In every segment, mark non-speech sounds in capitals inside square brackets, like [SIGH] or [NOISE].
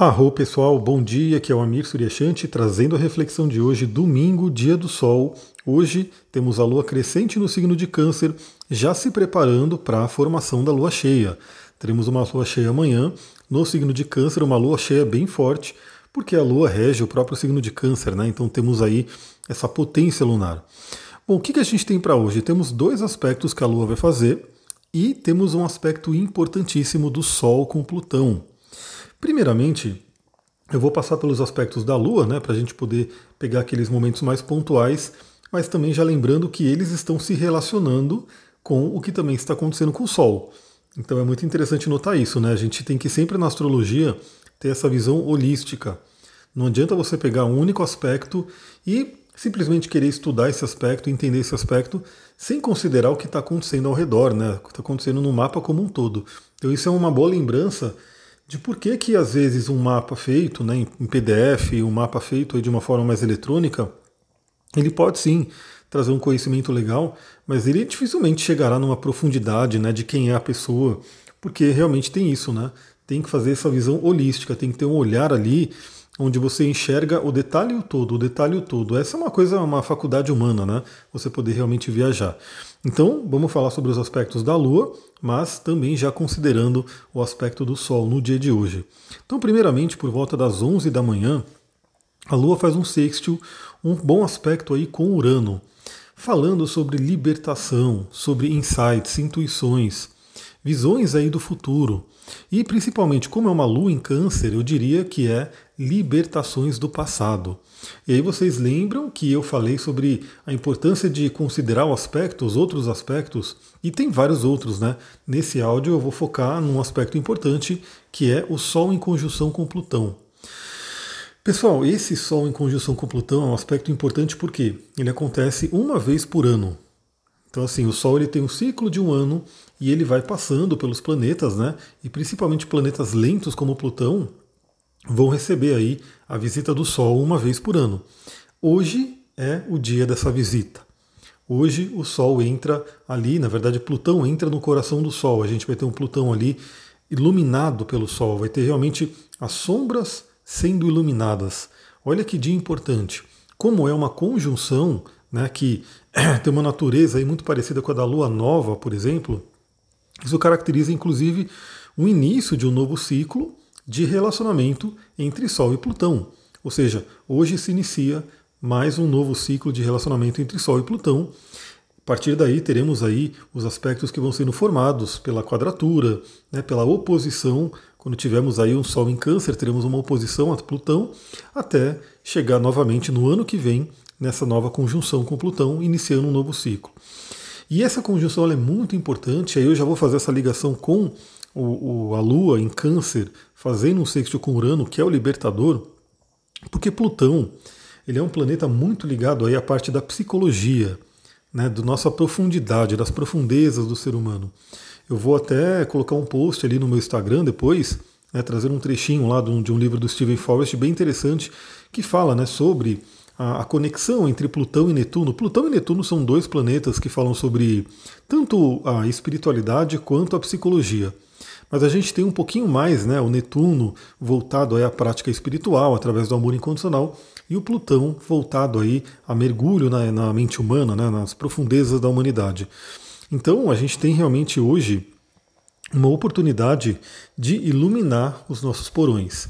Arro pessoal, bom dia, aqui é o Amir Suryashanti trazendo a reflexão de hoje, domingo, dia do sol. Hoje temos a lua crescente no signo de Câncer, já se preparando para a formação da lua cheia. Teremos uma lua cheia amanhã no signo de Câncer, uma lua cheia bem forte, porque a lua rege o próprio signo de Câncer, né? Então temos aí essa potência lunar. Bom, o que, que a gente tem para hoje? Temos dois aspectos que a lua vai fazer e temos um aspecto importantíssimo do Sol com Plutão. Primeiramente, eu vou passar pelos aspectos da Lua, né, para a gente poder pegar aqueles momentos mais pontuais, mas também já lembrando que eles estão se relacionando com o que também está acontecendo com o Sol. Então é muito interessante notar isso, né? A gente tem que sempre na astrologia ter essa visão holística. Não adianta você pegar um único aspecto e simplesmente querer estudar esse aspecto, entender esse aspecto, sem considerar o que está acontecendo ao redor, né? O que está acontecendo no mapa como um todo. Então isso é uma boa lembrança de por que, que às vezes um mapa feito né, em PDF, um mapa feito de uma forma mais eletrônica, ele pode sim trazer um conhecimento legal, mas ele dificilmente chegará numa profundidade né, de quem é a pessoa, porque realmente tem isso, né? Tem que fazer essa visão holística, tem que ter um olhar ali onde você enxerga o detalhe o todo, o detalhe o todo. Essa é uma coisa, uma faculdade humana, né? Você poder realmente viajar. Então, vamos falar sobre os aspectos da Lua, mas também já considerando o aspecto do Sol no dia de hoje. Então, primeiramente, por volta das 11 da manhã, a Lua faz um sextil, um bom aspecto aí com Urano, falando sobre libertação, sobre insights, intuições, visões aí do futuro. E principalmente, como é uma lua em câncer, eu diria que é libertações do passado. E aí vocês lembram que eu falei sobre a importância de considerar o aspecto, os outros aspectos, e tem vários outros, né? Nesse áudio eu vou focar num aspecto importante, que é o Sol em conjunção com Plutão. Pessoal, esse Sol em conjunção com Plutão é um aspecto importante porque ele acontece uma vez por ano. Então, assim, o Sol ele tem um ciclo de um ano e ele vai passando pelos planetas, né? E principalmente planetas lentos como Plutão, vão receber aí a visita do Sol uma vez por ano. Hoje é o dia dessa visita. Hoje o Sol entra ali, na verdade Plutão entra no coração do Sol. A gente vai ter um Plutão ali iluminado pelo Sol, vai ter realmente as sombras sendo iluminadas. Olha que dia importante. Como é uma conjunção, né, que [CLEARS THROAT] tem uma natureza aí muito parecida com a da Lua Nova, por exemplo, isso caracteriza inclusive o início de um novo ciclo de relacionamento entre Sol e Plutão. Ou seja, hoje se inicia mais um novo ciclo de relacionamento entre Sol e Plutão. A partir daí teremos aí os aspectos que vão sendo formados pela quadratura, né, pela oposição. Quando tivermos aí um Sol em Câncer, teremos uma oposição a Plutão, até chegar novamente no ano que vem nessa nova conjunção com Plutão, iniciando um novo ciclo. E essa conjunção é muito importante, aí eu já vou fazer essa ligação com o, o, a Lua em Câncer fazendo um sexto com Urano, que é o libertador, porque Plutão ele é um planeta muito ligado aí à parte da psicologia, né, da nossa profundidade, das profundezas do ser humano. Eu vou até colocar um post ali no meu Instagram depois, né, trazer um trechinho lá de um, de um, livro do Stephen Forrest bem interessante que fala né, sobre a, conexão entre Plutão e Netuno. Plutão e Netuno são dois planetas que falam sobre tanto a espiritualidade quanto a psicologia. Mas a gente tem um pouquinho mais, né? O Netuno voltado aí à prática espiritual através do amor incondicional e o Plutão voltado aí a mergulho na, na mente humana, né? nas profundezas da humanidade. Então a gente tem realmente hoje uma oportunidade de iluminar os nossos porões.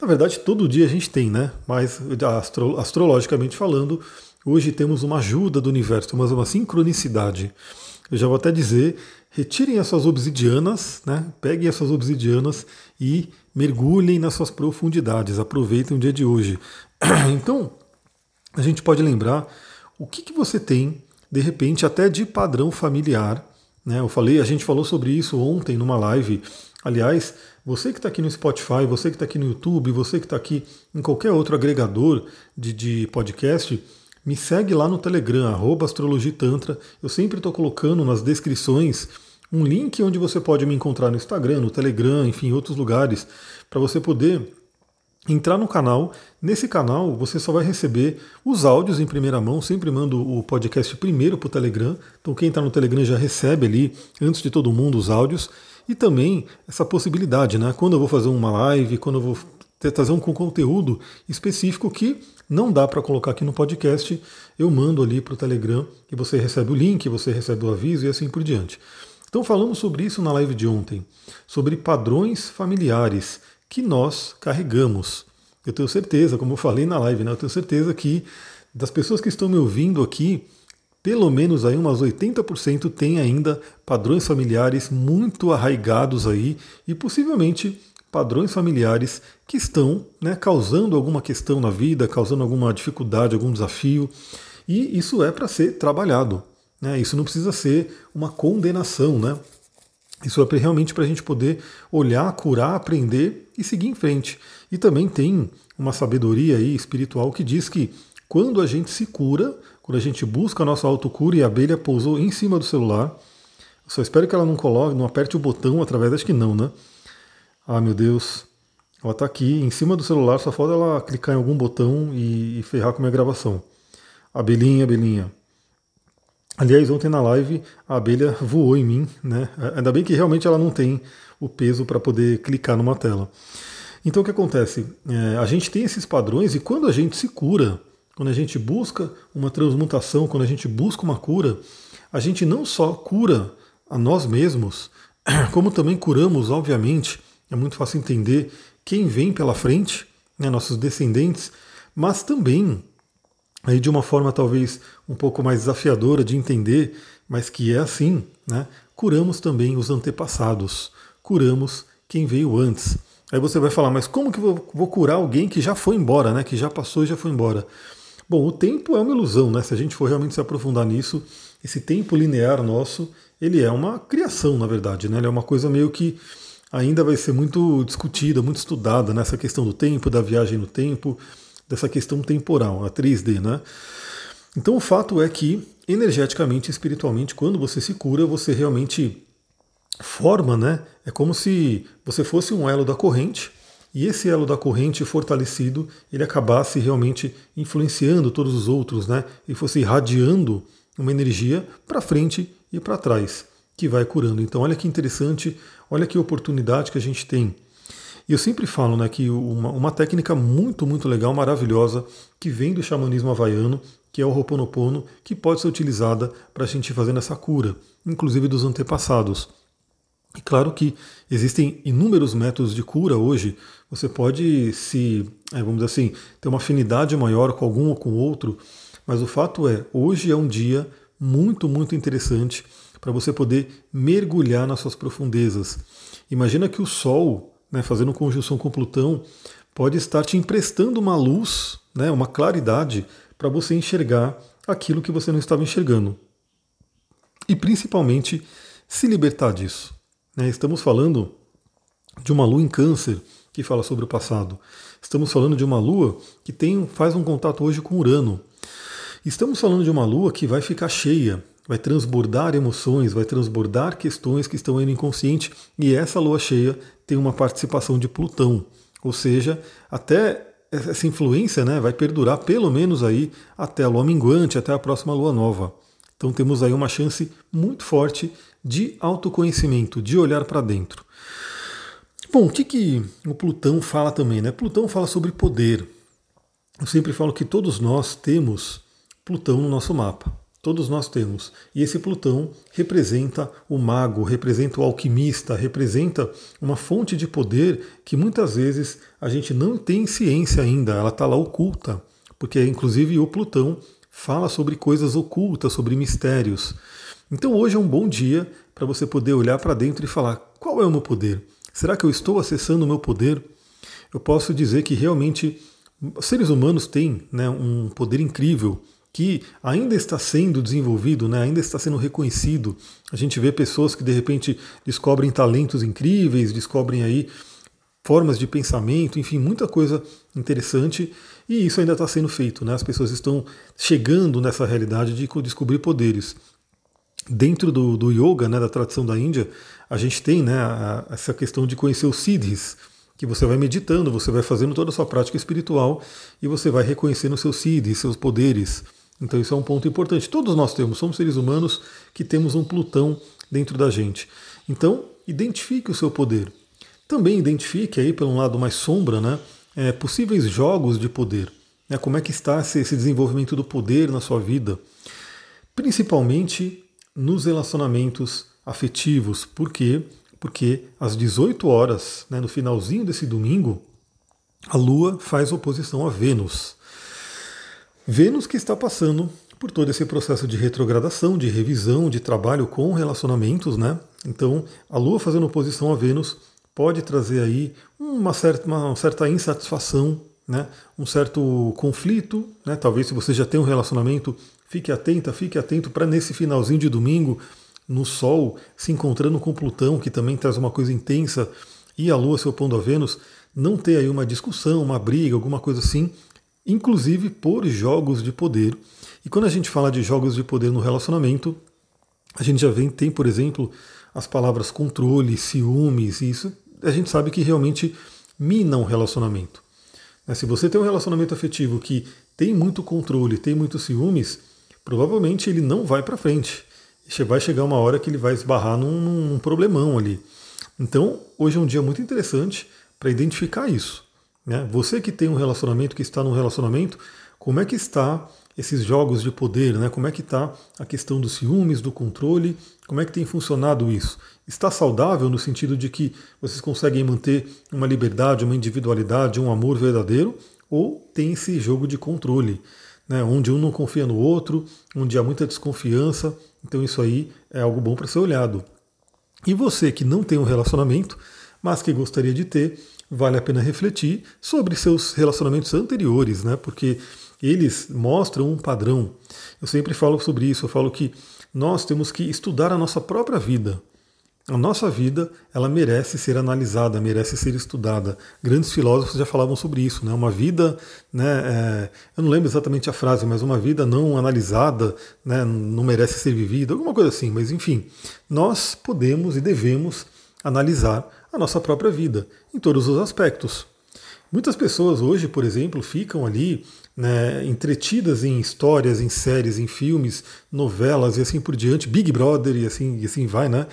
Na verdade, todo dia a gente tem, né? Mas astro, astrologicamente falando, hoje temos uma ajuda do universo, temos uma sincronicidade. Eu já vou até dizer retirem as suas obsidianas, né? peguem as suas obsidianas e mergulhem nas suas profundidades, aproveitem o dia de hoje. [CLEARS THROAT] Então, a gente pode lembrar o que, que você tem, de repente, até de padrão familiar. Né? Eu falei, a gente falou sobre isso ontem numa live. Aliás, você que está aqui no Spotify, você que está aqui no YouTube, você que está aqui em qualquer outro agregador de, de podcast, me segue lá no Telegram, arroba astrologitantra. Eu sempre estou colocando nas descrições um link onde você pode me encontrar no Instagram, no Telegram, enfim, em outros lugares, para você poder entrar no canal. Nesse canal você só vai receber os áudios em primeira mão, sempre mando o podcast primeiro para o Telegram. Então quem está no Telegram já recebe ali, antes de todo mundo, os áudios. E também essa possibilidade, né? Quando eu vou fazer uma live, quando eu vou trazer um conteúdo específico que não dá para colocar aqui no podcast, eu mando ali para o Telegram e você recebe o link, você recebe o aviso e assim por diante. Então falamos sobre isso na live de ontem, sobre padrões familiares que nós carregamos. Eu tenho certeza, como eu falei na live, né, eu tenho certeza que das pessoas que estão me ouvindo aqui, pelo menos aí umas 80% tem ainda padrões familiares muito arraigados aí e possivelmente padrões familiares que estão né, causando alguma questão na vida, causando alguma dificuldade, algum desafio. E isso é para ser trabalhado. Né? Isso não precisa ser uma condenação. Né? Isso é realmente para a gente poder olhar, curar, aprender e seguir em frente. E também tem uma sabedoria aí espiritual que diz que quando a gente se cura, quando a gente busca a nossa autocura e a abelha pousou em cima do celular, só espero que ela não coloque, não aperte o botão através, acho que não, né? Ah, meu Deus. Ela está aqui em cima do celular, só falta ela clicar em algum botão e, e ferrar com a minha gravação. Abelhinha, abelhinha. Aliás, ontem na live a abelha [LAUGHS] voou em mim, né? Ainda bem que realmente ela não tem o peso para poder clicar numa tela. Então o que acontece? É, a gente tem esses padrões e quando a gente se cura, quando a gente busca uma transmutação, quando a gente busca uma cura, a gente não só cura a nós mesmos, [CLEARS THROAT] como também curamos, obviamente, é muito fácil entender quem vem pela frente, né, nossos descendentes, mas também, aí de uma forma talvez um pouco mais desafiadora de entender, mas que é assim, né, curamos também os antepassados, curamos quem veio antes. Aí você vai falar, mas como que eu vou curar alguém que já foi embora, né, que já passou e já foi embora? Bom, o tempo é uma ilusão, né? Se a gente for realmente se aprofundar nisso, esse tempo linear nosso, ele é uma criação, na verdade, né? Ele é uma coisa meio que ainda vai ser muito discutida, muito estudada nessa questão do tempo, da viagem no tempo, dessa questão temporal, a 3D, né? Então o fato é que energeticamente, espiritualmente, quando você se cura, você realmente forma, né? É como se você fosse um elo da corrente e esse elo da corrente fortalecido, ele acabasse realmente influenciando todos os outros, né? E fosse irradiando uma energia para frente e para trás, que vai curando. Então, olha que interessante, olha que oportunidade que a gente tem. E eu sempre falo né, que uma, uma técnica muito, muito legal, maravilhosa, que vem do xamanismo havaiano, que é o Ho'oponopono, que pode ser utilizada para a gente fazer essa cura, inclusive dos antepassados. E claro que existem inúmeros métodos de cura hoje. Você pode se, é, vamos dizer assim, ter uma afinidade maior com algum ou com outro, mas o fato é, hoje é um dia muito, muito interessante para você poder mergulhar nas suas profundezas. Imagina que o Sol, né, fazendo conjunção com Plutão, pode estar te emprestando uma luz, né, uma claridade para você enxergar aquilo que você não estava enxergando. E principalmente se libertar disso. Né? Estamos falando de uma lua em câncer que fala sobre o passado. Estamos falando de uma lua que tem, faz um contato hoje com Urano. Estamos falando de uma lua que vai ficar cheia, vai transbordar emoções, vai transbordar questões que estão aí no inconsciente, e essa lua cheia tem uma participação de Plutão. Ou seja, até essa influência né, vai perdurar pelo menos aí até a lua minguante, até a próxima lua nova. Então temos aí uma chance muito forte de autoconhecimento, de olhar para dentro. Bom, o que, que o Plutão fala também? Né? Plutão fala sobre poder. Eu sempre falo que todos nós temos Plutão no nosso mapa. Todos nós temos. E esse Plutão representa o mago, representa o alquimista, representa uma fonte de poder que muitas vezes a gente não tem ciência ainda, ela está lá oculta. Porque, inclusive, o Plutão fala sobre coisas ocultas, sobre mistérios. Então hoje é um bom dia para você poder olhar para dentro e falar: qual é o meu poder? Será que eu estou acessando o meu poder? Eu posso dizer que realmente seres humanos têm né, um poder incrível que ainda está sendo desenvolvido, né, ainda está sendo reconhecido. A gente vê pessoas que de repente descobrem talentos incríveis, descobrem aí formas de pensamento, enfim, muita coisa interessante e isso ainda está sendo feito. Né? As pessoas estão chegando nessa realidade de descobrir poderes. Dentro do, do yoga, né, da tradição da Índia, a gente tem né, a, essa questão de conhecer os siddhis, que você vai meditando, você vai fazendo toda a sua prática espiritual e você vai reconhecendo seus siddhis, seus poderes. Então isso é um ponto importante. Todos nós temos, somos seres humanos que temos um Plutão dentro da gente. Então, identifique o seu poder. Também identifique aí, pelo lado mais sombra, né, é, possíveis jogos de poder. Né? Como é que está esse, desenvolvimento do poder na sua vida? Principalmente nos relacionamentos afetivos. Por quê? Porque às 18 horas, né, no finalzinho desse domingo, a Lua faz oposição a Vênus. Vênus que está passando por todo esse processo de retrogradação, de revisão, de trabalho com relacionamentos, né? Então, a Lua fazendo oposição a Vênus pode trazer aí uma certa, uma certa insatisfação, né? um certo conflito. Né? Talvez se você já tem um relacionamento, fique atenta, fique atento para nesse finalzinho de domingo, no Sol, se encontrando com Plutão, que também traz uma coisa intensa, e a Lua se opondo a Vênus, não ter aí uma discussão, uma briga, alguma coisa assim, inclusive por jogos de poder. E quando a gente fala de jogos de poder no relacionamento, a gente já vem, tem, por exemplo, as palavras controle, ciúmes, e isso a gente sabe que realmente mina um relacionamento. Né, se você tem um relacionamento afetivo que tem muito controle, tem muitos ciúmes, provavelmente ele não vai para frente. Vai chegar uma hora que ele vai esbarrar num, num problemão ali. Então, hoje é um dia muito interessante para identificar isso. Né? Você que tem um relacionamento, que está num relacionamento, como é que está esses jogos de poder, né? Como é que está a questão dos ciúmes, do controle, como é que tem funcionado isso? Está saudável no sentido de que vocês conseguem manter uma liberdade, uma individualidade, um amor verdadeiro, ou tem esse jogo de controle, né? Onde um não confia no outro, onde há muita desconfiança, então isso aí é algo bom para ser olhado. E você que não tem um relacionamento, mas que gostaria de ter, vale a pena refletir sobre seus relacionamentos anteriores, né? Porque eles mostram um padrão. Eu sempre falo sobre isso, eu falo que nós temos que estudar a nossa própria vida. A nossa vida, ela merece ser analisada, merece ser estudada. Grandes filósofos já falavam sobre isso, né? Uma vida, né? É, eu não lembro exatamente a frase, mas uma vida não analisada, né? Não merece ser vivida, alguma coisa assim. Mas enfim, nós podemos e devemos analisar a nossa própria vida em todos os aspectos. Muitas pessoas hoje, por exemplo, ficam ali né, entretidas em histórias, em séries, em filmes, novelas e assim por diante, Big Brother e assim, e assim vai, né?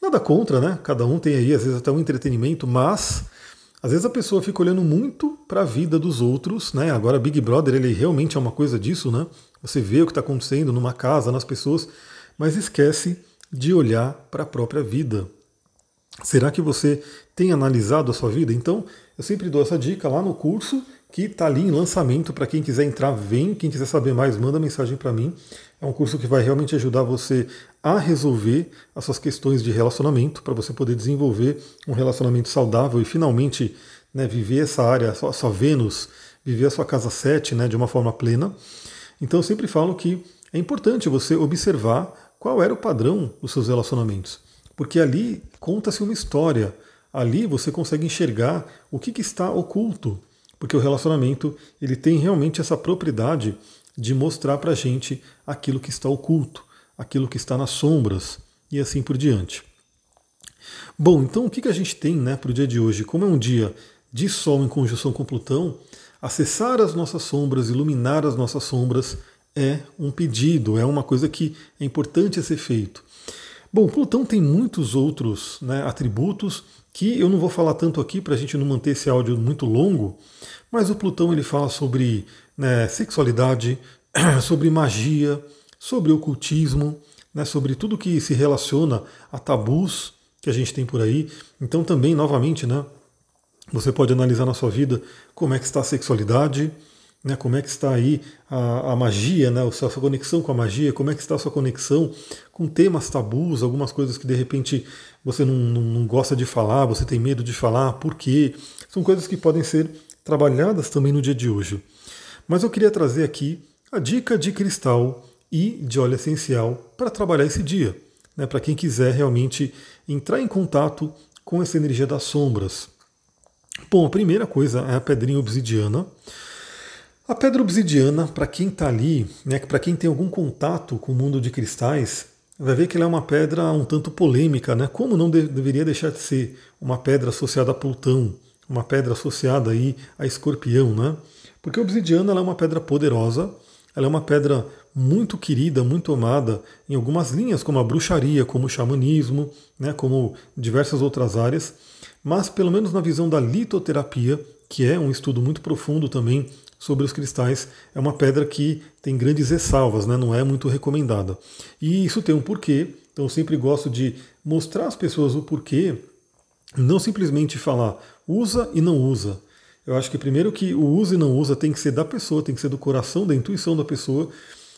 Nada contra, né? Cada um tem aí, às vezes, até um entretenimento, mas às vezes a pessoa fica olhando muito para a vida dos outros, né? Agora Big Brother, ele realmente é uma coisa disso, né? Você vê o que está acontecendo numa casa, nas pessoas, mas esquece de olhar para a própria vida. Será que você tem analisado a sua vida? Então, eu sempre dou essa dica lá no curso que está ali em lançamento para quem quiser entrar, vem. Quem quiser saber mais, manda mensagem para mim. É um curso que vai realmente ajudar você a resolver as suas questões de relacionamento, para você poder desenvolver um relacionamento saudável e finalmente né, viver essa área, a sua, Vênus, viver a sua casa 7 né, de uma forma plena. Então eu sempre falo que é importante você observar qual era o padrão dos seus relacionamentos, porque ali conta-se uma história, ali você consegue enxergar o que, que está oculto, porque o relacionamento ele tem realmente essa propriedade de mostrar para a gente aquilo que está oculto, aquilo que está nas sombras e assim por diante. Bom, então o que, que a gente tem né, para o dia de hoje? Como é um dia de Sol em conjunção com Plutão, acessar as nossas sombras, iluminar as nossas sombras é um pedido, é uma coisa que é importante ser feito. Bom, Plutão tem muitos outros né, atributos que eu não vou falar tanto aqui para a gente não manter esse áudio muito longo, mas o Plutão ele fala sobre né, sexualidade, [CLEARS THROAT] sobre magia, sobre ocultismo, né, sobre tudo que se relaciona a tabus que a gente tem por aí. Então também, novamente, né, você pode analisar na sua vida como é que está a sexualidade, né, como é que está aí a, a, magia, né, a sua conexão com a magia, como é que está a sua conexão com temas tabus, algumas coisas que de repente você não, não, não gosta de falar, você tem medo de falar, por quê? São coisas que podem ser trabalhadas também no dia de hoje. Mas eu queria trazer aqui a dica de cristal e de óleo essencial para trabalhar esse dia, né, para quem quiser realmente entrar em contato com essa energia das sombras. Bom, a primeira coisa é a pedrinha obsidiana. A pedra obsidiana, para quem está ali, né, para quem tem algum contato com o mundo de cristais, vai ver que ela é uma pedra um tanto polêmica, né? Como não de deveria deixar de ser uma pedra associada a Plutão, uma pedra associada aí a Escorpião, né? Porque a obsidiana é uma pedra poderosa, ela é uma pedra muito querida, muito amada em algumas linhas, como a bruxaria, como o xamanismo, né, como diversas outras áreas, mas pelo menos na visão da litoterapia, que é um estudo muito profundo também sobre os cristais, é uma pedra que tem grandes ressalvas, né? não é muito recomendada. E isso tem um porquê, então eu sempre gosto de mostrar às pessoas o porquê, não simplesmente falar usa e não usa. Eu acho que primeiro que o usa e não usa tem que ser da pessoa, tem que ser do coração, da intuição da pessoa,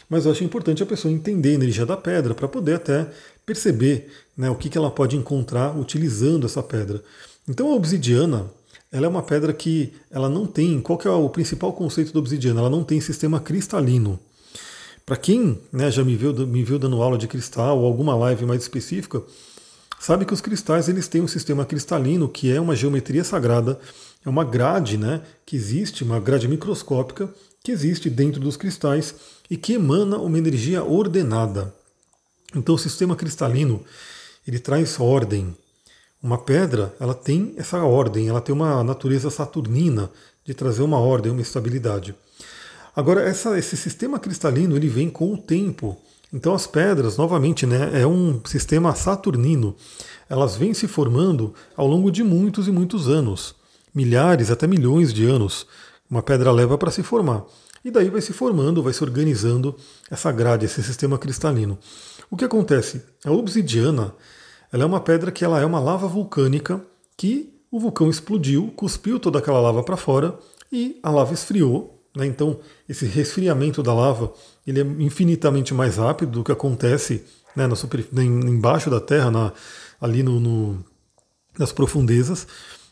mas eu acho importante a pessoa entender a energia da pedra para poder até perceber né, o que, que ela pode encontrar utilizando essa pedra. Então a obsidiana, ela é uma pedra que ela não tem, qual que é o principal conceito da obsidiana? Ela não tem sistema cristalino. Para quem né, já me viu, me viu dando aula de cristal ou alguma live mais específica, sabe que os cristais eles têm um sistema cristalino que é uma geometria sagrada, é uma grade né, que existe, uma grade microscópica que existe dentro dos cristais e que emana uma energia ordenada. Então o sistema cristalino ele traz ordem, uma pedra, ela tem essa ordem, ela tem uma natureza saturnina de trazer uma ordem, uma estabilidade. Agora, essa, esse sistema cristalino ele vem com o tempo. Então, as pedras, novamente, né, é um sistema saturnino. Elas vêm se formando ao longo de muitos e muitos anos, milhares até milhões de anos. Uma pedra leva para se formar. E daí vai se formando, vai se organizando essa grade, esse sistema cristalino. O que acontece? A obsidiana ela é uma pedra que ela é uma lava vulcânica que o vulcão explodiu, cuspiu toda aquela lava para fora e a lava esfriou. Né? Então, esse resfriamento da lava ele é infinitamente mais rápido do que acontece né, na super, embaixo da Terra, na, ali no, no, nas profundezas.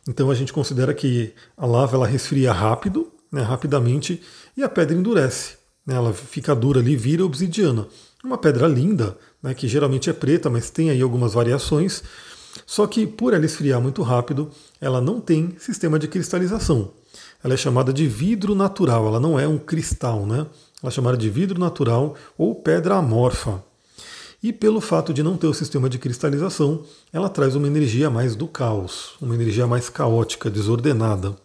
Então, a gente considera que a lava ela resfria rápido, né, rapidamente, e a pedra endurece. Né? Ela fica dura ali, vira obsidiana. Uma pedra linda, né, que geralmente é preta, mas tem aí algumas variações. Só que por ela esfriar muito rápido, ela não tem sistema de cristalização. Ela é chamada de vidro natural, ela não é um cristal, né? Ela é chamada de vidro natural ou pedra amorfa. E pelo fato de não ter o sistema de cristalização, ela traz uma energia mais do caos, uma energia mais caótica, desordenada.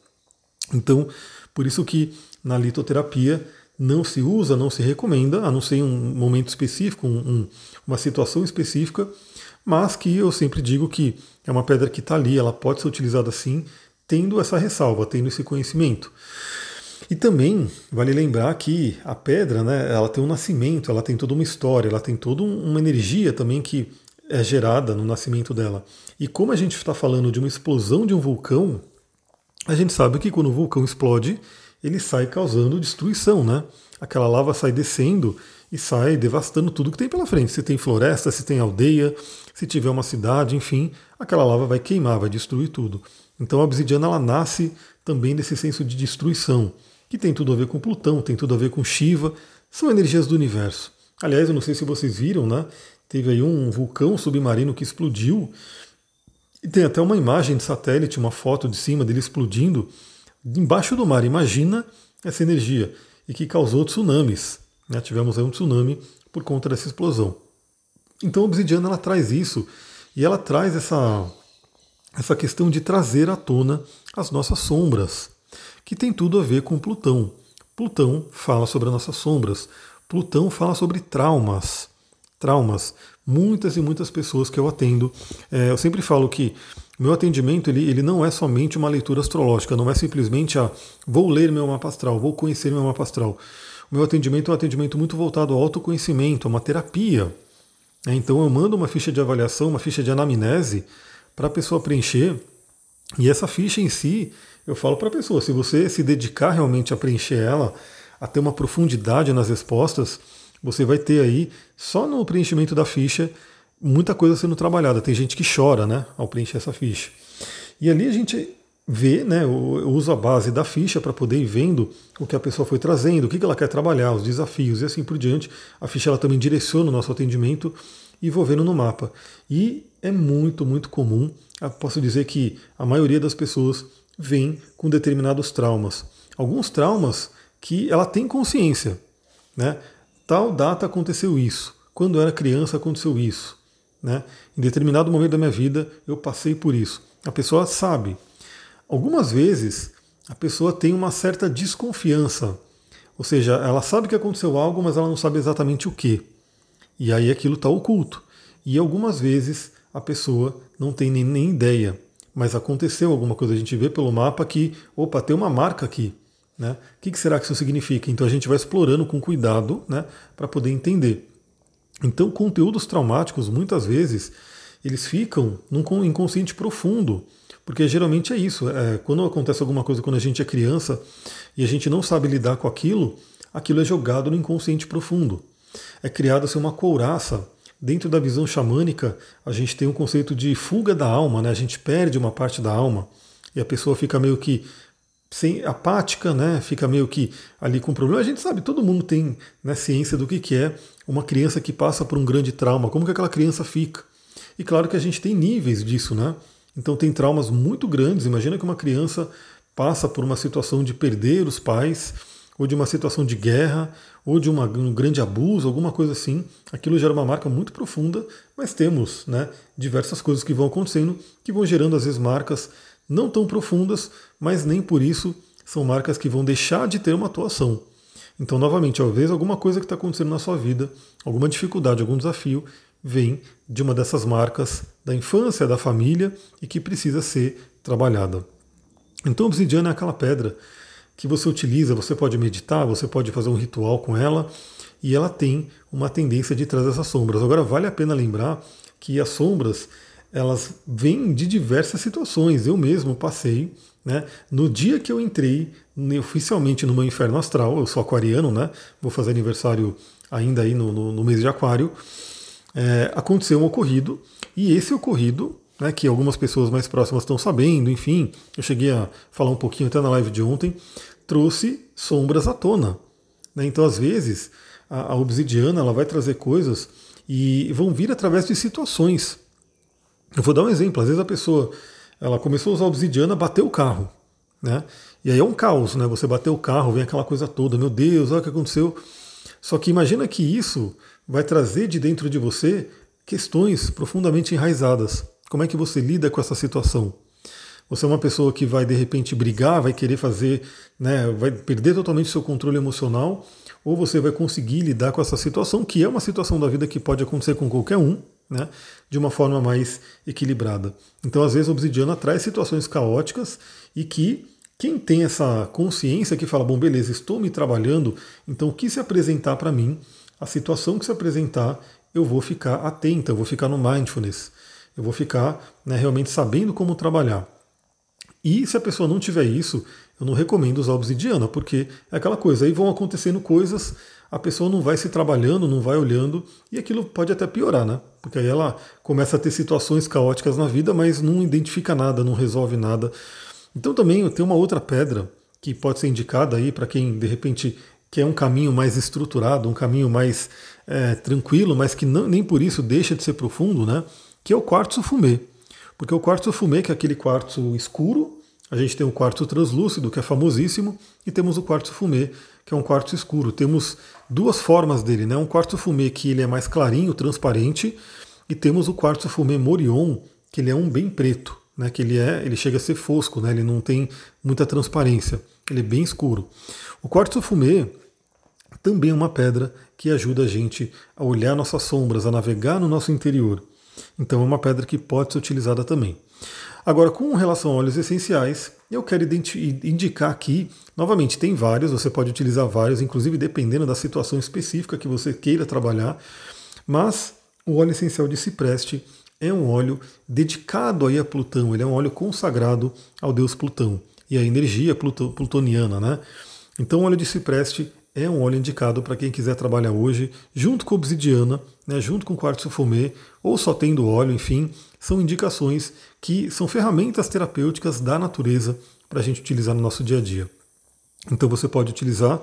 Então, por isso que na litoterapia não se usa, não se recomenda, a não ser em um momento específico, um, um, uma situação específica, mas que eu sempre digo que é uma pedra que está ali, ela pode ser utilizada assim, tendo essa ressalva, tendo esse conhecimento. E também vale lembrar que a pedra, né, ela tem um nascimento, ela tem toda uma história, ela tem toda uma energia também que é gerada no nascimento dela. E como a gente está falando de uma explosão de um vulcão, a gente sabe que quando o vulcão explode, ele sai causando destruição, né? Aquela lava sai descendo e sai devastando tudo que tem pela frente. Se tem floresta, se tem aldeia, se tiver uma cidade, enfim, aquela lava vai queimar, vai destruir tudo. Então a obsidiana ela nasce também desse senso de destruição, que tem tudo a ver com Plutão, tem tudo a ver com Shiva, são energias do universo. Aliás, eu não sei se vocês viram, né? Teve aí um vulcão submarino que explodiu. E tem até uma imagem de satélite, uma foto de cima dele explodindo embaixo do mar. Imagina essa energia e que causou tsunamis. Né? Tivemos aí um tsunami por conta dessa explosão. Então a obsidiana ela traz isso e ela traz essa, essa questão de trazer à tona as nossas sombras, que tem tudo a ver com Plutão. Plutão fala sobre as nossas sombras. Plutão fala sobre traumas. Traumas. Muitas e muitas pessoas que eu atendo. É, eu sempre falo que meu atendimento ele, ele não é somente uma leitura astrológica, não é simplesmente a vou ler meu mapa astral, vou conhecer meu mapa astral. O meu atendimento é um atendimento muito voltado ao autoconhecimento, a uma terapia. É, então eu mando uma ficha de avaliação, uma ficha de anamnese para a pessoa preencher. E essa ficha em si, eu falo para a pessoa, se você se dedicar realmente a preencher ela, a ter uma profundidade nas respostas, você vai ter aí, só no preenchimento da ficha, muita coisa sendo trabalhada. Tem gente que chora, né, ao preencher essa ficha. E ali a gente vê, né, uso a base da ficha para poder ir vendo o que a pessoa foi trazendo, o que ela quer trabalhar, os desafios e assim por diante. A ficha ela também direciona o nosso atendimento e vou vendo no mapa. E é muito, muito comum, posso dizer que a maioria das pessoas vem com determinados traumas. Alguns traumas que ela tem consciência, né? Tal data aconteceu isso, quando era criança aconteceu isso. Né? Em determinado momento da minha vida eu passei por isso. A pessoa sabe. Algumas vezes a pessoa tem uma certa desconfiança, ou seja, ela sabe que aconteceu algo, mas ela não sabe exatamente o que. E aí aquilo está oculto. E algumas vezes a pessoa não tem nem, nem ideia. mas aconteceu alguma coisa. A gente vê pelo mapa que, opa, tem uma marca aqui. Né? O que, será que isso significa? Então a gente vai explorando com cuidado né, para poder entender. Então, conteúdos traumáticos, muitas vezes, eles ficam num inconsciente profundo. Porque geralmente é isso. É, quando acontece alguma coisa quando a gente é criança e a gente não sabe lidar com aquilo, aquilo é jogado no inconsciente profundo. É criada assim, uma couraça. Dentro da visão xamânica, a gente tem um conceito de fuga da alma, né? a gente perde uma parte da alma e a pessoa fica meio que sem apática, né? Fica meio que ali com problema. A gente sabe, todo mundo tem né, ciência do que, que é uma criança que passa por um grande trauma, como que aquela criança fica. E claro que a gente tem níveis disso, né? Então tem traumas muito grandes. Imagina que uma criança passa por uma situação de perder os pais, ou de uma situação de guerra, ou de uma, um grande abuso, alguma coisa assim. Aquilo gera uma marca muito profunda, mas temos né, diversas coisas que vão acontecendo que vão gerando às vezes marcas não tão profundas, mas nem por isso são marcas que vão deixar de ter uma atuação. Então, novamente, talvez alguma coisa que está acontecendo na sua vida, alguma dificuldade, algum desafio, vem de uma dessas marcas da infância, da família e que precisa ser trabalhada. Então, obsidiana é aquela pedra que você utiliza, você pode meditar, você pode fazer um ritual com ela e ela tem uma tendência de trazer essas sombras. Agora, vale a pena lembrar que as sombras elas vêm de diversas situações. Eu mesmo passei, né? No dia que eu entrei oficialmente no meu inferno astral, eu sou aquariano, né? Vou fazer aniversário ainda aí no, no, no mês de aquário é, aconteceu um ocorrido, e esse ocorrido, né, que algumas pessoas mais próximas estão sabendo, enfim, eu cheguei a falar um pouquinho até na live de ontem, trouxe sombras à tona. Né? Então, às vezes, a, a obsidiana ela vai trazer coisas e vão vir através de situações. Eu vou dar um exemplo, às vezes a pessoa ela começou a usar obsidiana, bateu o carro. Né? E aí é um caos, né? Você bateu o carro, vem aquela coisa toda, meu Deus, olha o que aconteceu. Só que imagina que isso vai trazer de dentro de você questões profundamente enraizadas. Como é que você lida com essa situação? Você é uma pessoa que vai de repente brigar, vai querer fazer, né, vai perder totalmente seu controle emocional, ou você vai conseguir lidar com essa situação, que é uma situação da vida que pode acontecer com qualquer um, né, de uma forma mais equilibrada. Então, às vezes, a obsidiana traz situações caóticas e que quem tem essa consciência que fala, bom, beleza, estou me trabalhando, então o que se apresentar para mim, a situação que se apresentar, eu vou ficar atenta, eu vou ficar no mindfulness, eu vou ficar né, realmente sabendo como trabalhar. E se a pessoa não tiver isso, eu não recomendo usar obsidiana, porque é aquela coisa, aí vão acontecendo coisas, a pessoa não vai se trabalhando, não vai olhando, e aquilo pode até piorar, né? Porque aí ela começa a ter situações caóticas na vida, mas não identifica nada, não resolve nada. Então também tem uma outra pedra que pode ser indicada aí para quem de repente quer um caminho mais estruturado, um caminho mais é, tranquilo, mas que não, nem por isso deixa de ser profundo, né? Que é o quartzo fumê. Porque o quartzo fumê, que é aquele quartzo escuro, a gente tem o quartzo translúcido, que é famosíssimo, e temos o quartzo fumê, que é um quartzo escuro. Temos duas formas dele, né? Um quartzo fumê que ele é mais clarinho, transparente, e temos o quartzo fumê morion, que ele é um bem preto né, que ele é, ele chega a ser fosco, né, ele não tem muita transparência, ele é bem escuro. O quartzo fumê também é uma pedra que ajuda a gente a olhar nossas sombras, a navegar no nosso interior. Então é uma pedra que pode ser utilizada também. Agora, com relação a óleos essenciais, eu quero indicar aqui, novamente, tem vários, você pode utilizar vários, inclusive dependendo da situação específica que você queira trabalhar, mas o óleo essencial de cipreste é um óleo dedicado aí a Plutão, ele é um óleo consagrado ao deus Plutão e a energia plutoniana, né? Então o óleo de cipreste é um óleo indicado para quem quiser trabalhar hoje, junto com obsidiana, né, junto com quartzo fumê, ou só tendo óleo, enfim, são indicações que são ferramentas terapêuticas da natureza para a gente utilizar no nosso dia a dia. Então você pode utilizar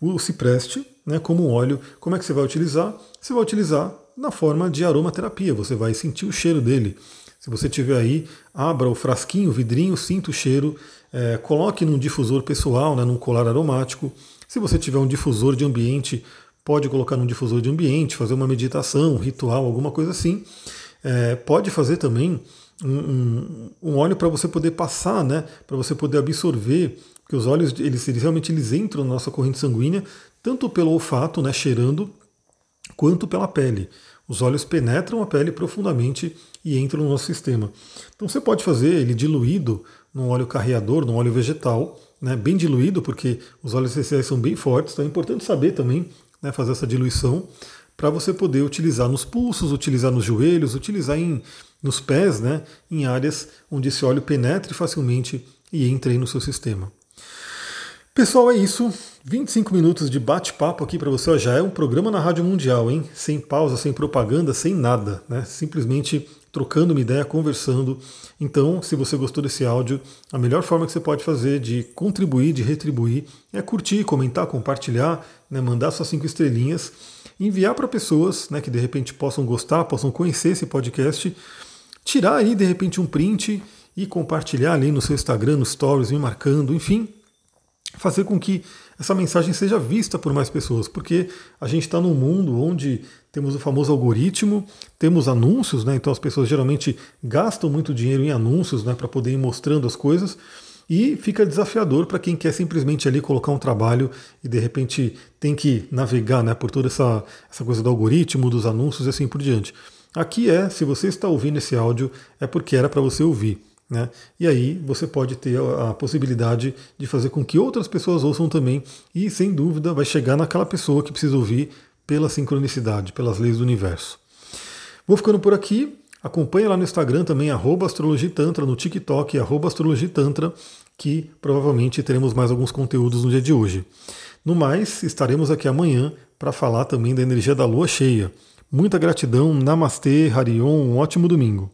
o cipreste né, como um óleo. Como é que você vai utilizar? Você vai utilizar na forma de aromaterapia. Você vai sentir o cheiro dele. Se você tiver aí, abra o frasquinho, o vidrinho, sinta o cheiro, é, coloque num difusor pessoal, né, num colar aromático. Se você tiver um difusor de ambiente, pode colocar num difusor de ambiente, fazer uma meditação, um ritual, alguma coisa assim. É, pode fazer também um, um, um óleo para você poder passar, né, para você poder absorver, porque os óleos eles, eles realmente eles entram na nossa corrente sanguínea, tanto pelo olfato, né, cheirando, quanto pela pele. Os óleos penetram a pele profundamente e entram no nosso sistema. Então você pode fazer ele diluído num óleo carreador, num óleo vegetal, né, bem diluído, porque os óleos essenciais são bem fortes, então é importante saber também né, fazer essa diluição para você poder utilizar nos pulsos, utilizar nos joelhos, utilizar em, nos pés, né, em áreas onde esse óleo penetre facilmente e entre no seu sistema. Pessoal, é isso. 25 minutos de bate-papo aqui para você. Já é um programa na Rádio Mundial, hein? Sem pausa, sem propaganda, sem nada, né? Simplesmente trocando uma ideia, conversando. Então, se você gostou desse áudio, a melhor forma que você pode fazer de contribuir, de retribuir, é curtir, comentar, compartilhar, né? mandar suas cinco estrelinhas, enviar para pessoas né, que de repente possam gostar, possam conhecer esse podcast, tirar aí de repente um print e compartilhar ali no seu Instagram, nos stories, me marcando, enfim, fazer com que essa mensagem seja vista por mais pessoas, porque a gente está num mundo onde temos o famoso algoritmo, temos anúncios, né? então as pessoas geralmente gastam muito dinheiro em anúncios né, para poder ir mostrando as coisas. E fica desafiador para quem quer simplesmente ali colocar um trabalho e de repente tem que navegar né, por toda essa, essa coisa do algoritmo, dos anúncios e assim por diante. Aqui é, se você está ouvindo esse áudio, é porque era para você ouvir. Né? E aí você pode ter a, a, possibilidade de fazer com que outras pessoas ouçam também, e sem dúvida vai chegar naquela pessoa que precisa ouvir pela sincronicidade, pelas leis do universo. Vou ficando por aqui. Acompanhe lá no Instagram também, astrologitantra, no TikTok, astrologitantra, que provavelmente teremos mais alguns conteúdos no dia de hoje. No mais, estaremos aqui amanhã para falar também da energia da lua cheia. Muita gratidão, Namastê, Harion, um ótimo domingo.